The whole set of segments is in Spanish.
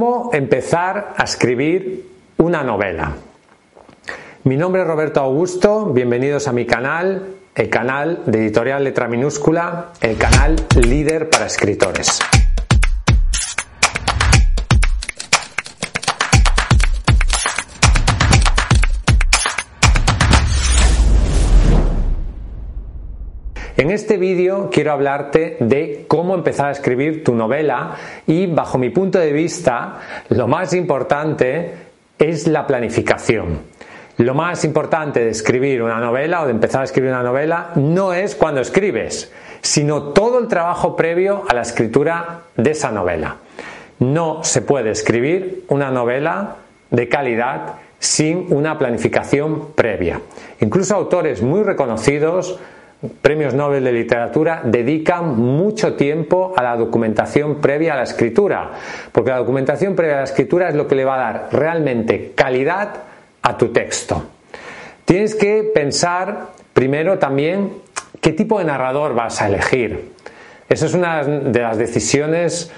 ¿Cómo empezar a escribir una novela? Mi nombre es Roberto Augusto, bienvenidos a mi canal, el canal de editorial letra minúscula, el canal líder para escritores. En este vídeo quiero hablarte de cómo empezar a escribir tu novela y bajo mi punto de vista lo más importante es la planificación. Lo más importante de escribir una novela o de empezar a escribir una novela no es cuando escribes, sino todo el trabajo previo a la escritura de esa novela. No se puede escribir una novela de calidad sin una planificación previa. Incluso autores muy reconocidos premios Nobel de literatura dedican mucho tiempo a la documentación previa a la escritura, porque la documentación previa a la escritura es lo que le va a dar realmente calidad a tu texto. Tienes que pensar primero también qué tipo de narrador vas a elegir. Esa es una de las decisiones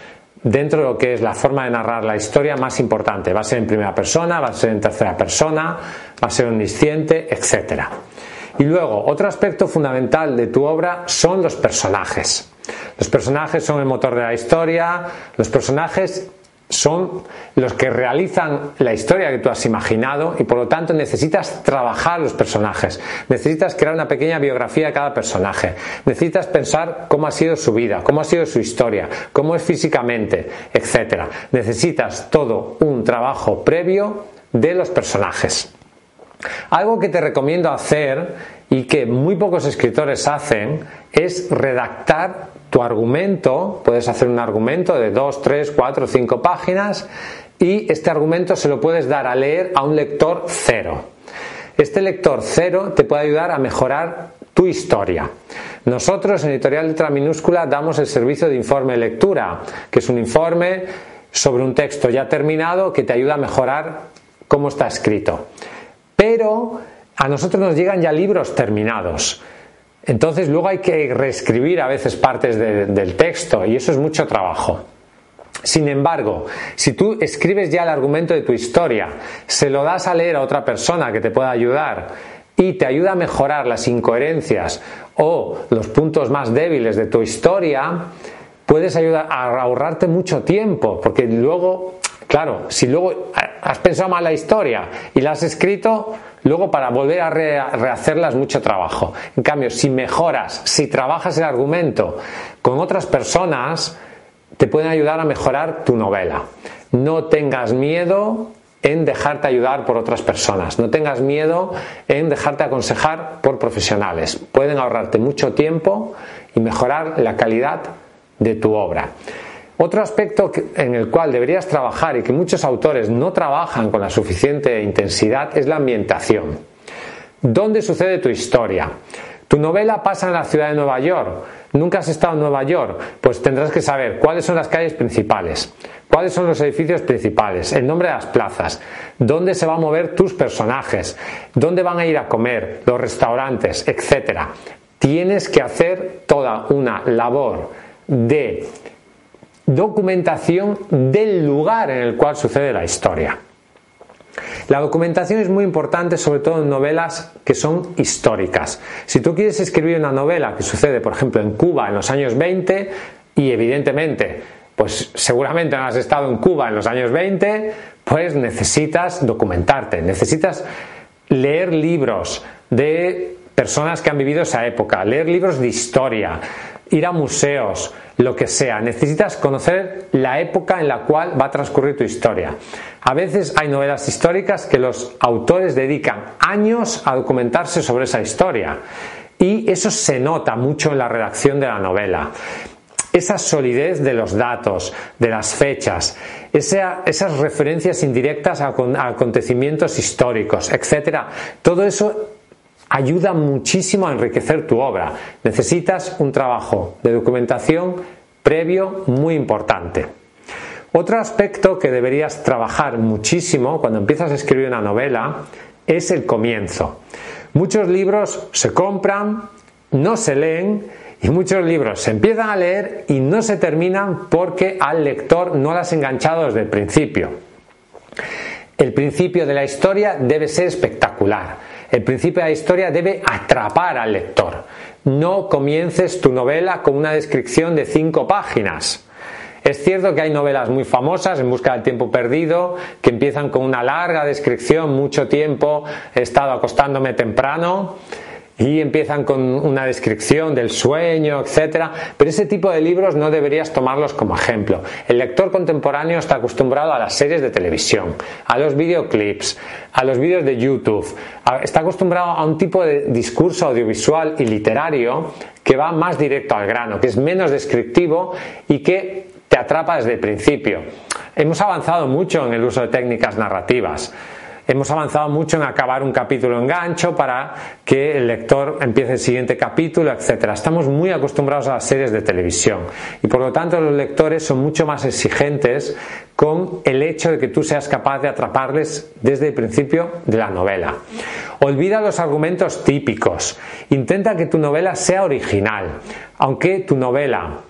dentro de lo que es la forma de narrar la historia más importante. Va a ser en primera persona, va a ser en tercera persona, va a ser omnisciente, etcétera. Y luego, otro aspecto fundamental de tu obra son los personajes. Los personajes son el motor de la historia, los personajes son los que realizan la historia que tú has imaginado y por lo tanto necesitas trabajar los personajes, necesitas crear una pequeña biografía de cada personaje, necesitas pensar cómo ha sido su vida, cómo ha sido su historia, cómo es físicamente, etc. Necesitas todo un trabajo previo de los personajes. Algo que te recomiendo hacer y que muy pocos escritores hacen es redactar tu argumento. Puedes hacer un argumento de 2, 3, 4, 5 páginas y este argumento se lo puedes dar a leer a un lector cero. Este lector cero te puede ayudar a mejorar tu historia. Nosotros en Editorial Letra Minúscula damos el servicio de informe lectura, que es un informe sobre un texto ya terminado que te ayuda a mejorar cómo está escrito pero a nosotros nos llegan ya libros terminados. Entonces luego hay que reescribir a veces partes del texto y eso es mucho trabajo. Sin embargo, si tú escribes ya el argumento de tu historia, se lo das a leer a otra persona que te pueda ayudar y te ayuda a mejorar las incoherencias o los puntos más débiles de tu historia, puedes ayudar a ahorrarte mucho tiempo, porque luego Claro, si luego has pensado mal la historia y la has escrito, luego para volver a rehacerla es mucho trabajo. En cambio, si mejoras, si trabajas el argumento con otras personas, te pueden ayudar a mejorar tu novela. No tengas miedo en dejarte ayudar por otras personas. No tengas miedo en dejarte aconsejar por profesionales. Pueden ahorrarte mucho tiempo y mejorar la calidad de tu obra. Otro aspecto en el cual deberías trabajar y que muchos autores no trabajan con la suficiente intensidad es la ambientación. ¿Dónde sucede tu historia? Tu novela pasa en la ciudad de Nueva York. ¿Nunca has estado en Nueva York? Pues tendrás que saber cuáles son las calles principales, cuáles son los edificios principales, el nombre de las plazas, dónde se van a mover tus personajes, dónde van a ir a comer, los restaurantes, etc. Tienes que hacer toda una labor de documentación del lugar en el cual sucede la historia. La documentación es muy importante, sobre todo en novelas que son históricas. Si tú quieres escribir una novela que sucede, por ejemplo, en Cuba en los años 20, y evidentemente, pues seguramente no has estado en Cuba en los años 20, pues necesitas documentarte, necesitas leer libros de personas que han vivido esa época, leer libros de historia, ir a museos, lo que sea. Necesitas conocer la época en la cual va a transcurrir tu historia. A veces hay novelas históricas que los autores dedican años a documentarse sobre esa historia. Y eso se nota mucho en la redacción de la novela. Esa solidez de los datos, de las fechas, esas referencias indirectas a, a acontecimientos históricos, etc. Todo eso ayuda muchísimo a enriquecer tu obra. Necesitas un trabajo de documentación previo muy importante. Otro aspecto que deberías trabajar muchísimo cuando empiezas a escribir una novela es el comienzo. Muchos libros se compran, no se leen Y muchos libros se empiezan a leer y no se terminan porque al lector no las has enganchado desde el principio. El principio de la historia debe ser espectacular. El principio de la historia debe atrapar al lector. No comiences tu novela con una descripción de cinco páginas. Es cierto que hay novelas muy famosas, En Busca del Tiempo Perdido, que empiezan con una larga descripción, mucho tiempo, he estado acostándome temprano, y empiezan con una descripción del sueño, etcétera, pero ese tipo de libros no deberías tomarlos como ejemplo. El lector contemporáneo está acostumbrado a las series de televisión, a los videoclips, a los vídeos de YouTube, está acostumbrado a un tipo de discurso audiovisual y literario que va más directo al grano, que es menos descriptivo y que te atrapa desde el principio. Hemos avanzado mucho en el uso de técnicas narrativas. Hemos avanzado mucho en acabar un capítulo en gancho para que el lector empiece el siguiente capítulo, etc. Estamos muy acostumbrados a las series de televisión y por lo tanto los lectores son mucho más exigentes con el hecho de que tú seas capaz de atraparles desde el principio de la novela. Olvida los argumentos típicos. Intenta que tu novela sea original. Aunque tu novela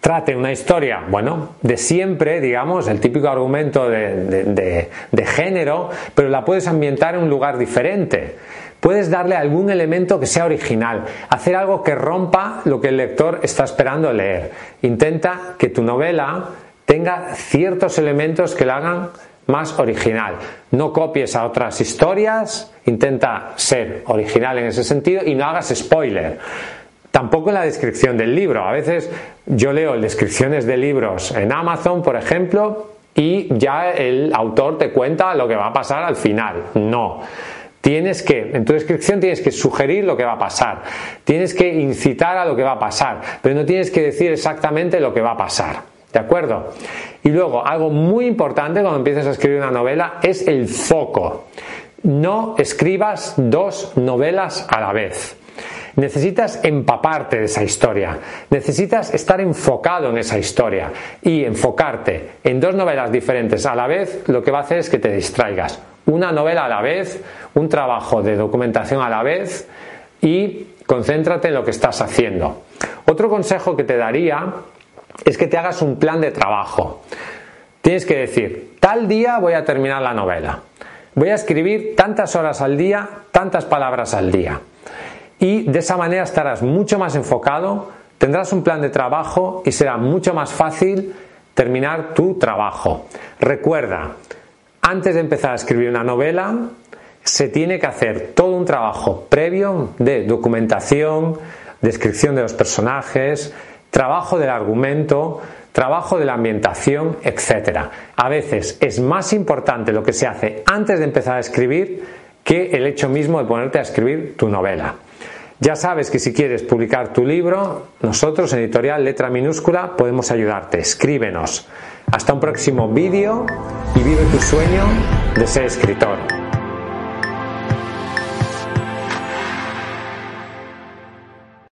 trate una historia, bueno, de siempre, digamos, el típico argumento de, género, pero la puedes ambientar en un lugar diferente. Puedes darle algún elemento que sea original, hacer algo que rompa lo que el lector está esperando leer. Intenta que tu novela tenga ciertos elementos que la hagan más original. No copies a otras historias, intenta ser original en ese sentido y no hagas spoiler. Tampoco la descripción del libro. A veces yo leo descripciones de libros en Amazon, por ejemplo, y ya el autor te cuenta lo que va a pasar al final. No. Tienes que, en tu descripción tienes que sugerir lo que va a pasar, tienes que incitar a lo que va a pasar, pero no tienes que decir exactamente lo que va a pasar. ¿De acuerdo? Y luego, algo muy importante cuando empiezas a escribir una novela es el foco. No escribas dos novelas a la vez. Necesitas empaparte de esa historia, necesitas estar enfocado en esa historia y enfocarte en dos novelas diferentes a la vez lo que va a hacer es que te distraigas. Una novela a la vez, un trabajo de documentación a la vez y concéntrate en lo que estás haciendo. Otro consejo que te daría es que te hagas un plan de trabajo. Tienes que decir, tal día voy a terminar la novela. Voy a escribir tantas horas al día, tantas palabras al día y de esa manera estarás mucho más enfocado, tendrás un plan de trabajo y será mucho más fácil terminar tu trabajo. Recuerda, antes de empezar a escribir una novela, se tiene que hacer todo un trabajo previo de documentación, descripción de los personajes, trabajo del argumento, trabajo de la ambientación, etc. A veces es más importante lo que se hace antes de empezar a escribir que el hecho mismo de ponerte a escribir tu novela. Ya sabes que si quieres publicar tu libro, nosotros editorial letra minúscula podemos ayudarte. Escríbenos. Hasta un próximo vídeo y vive tu sueño de ser escritor.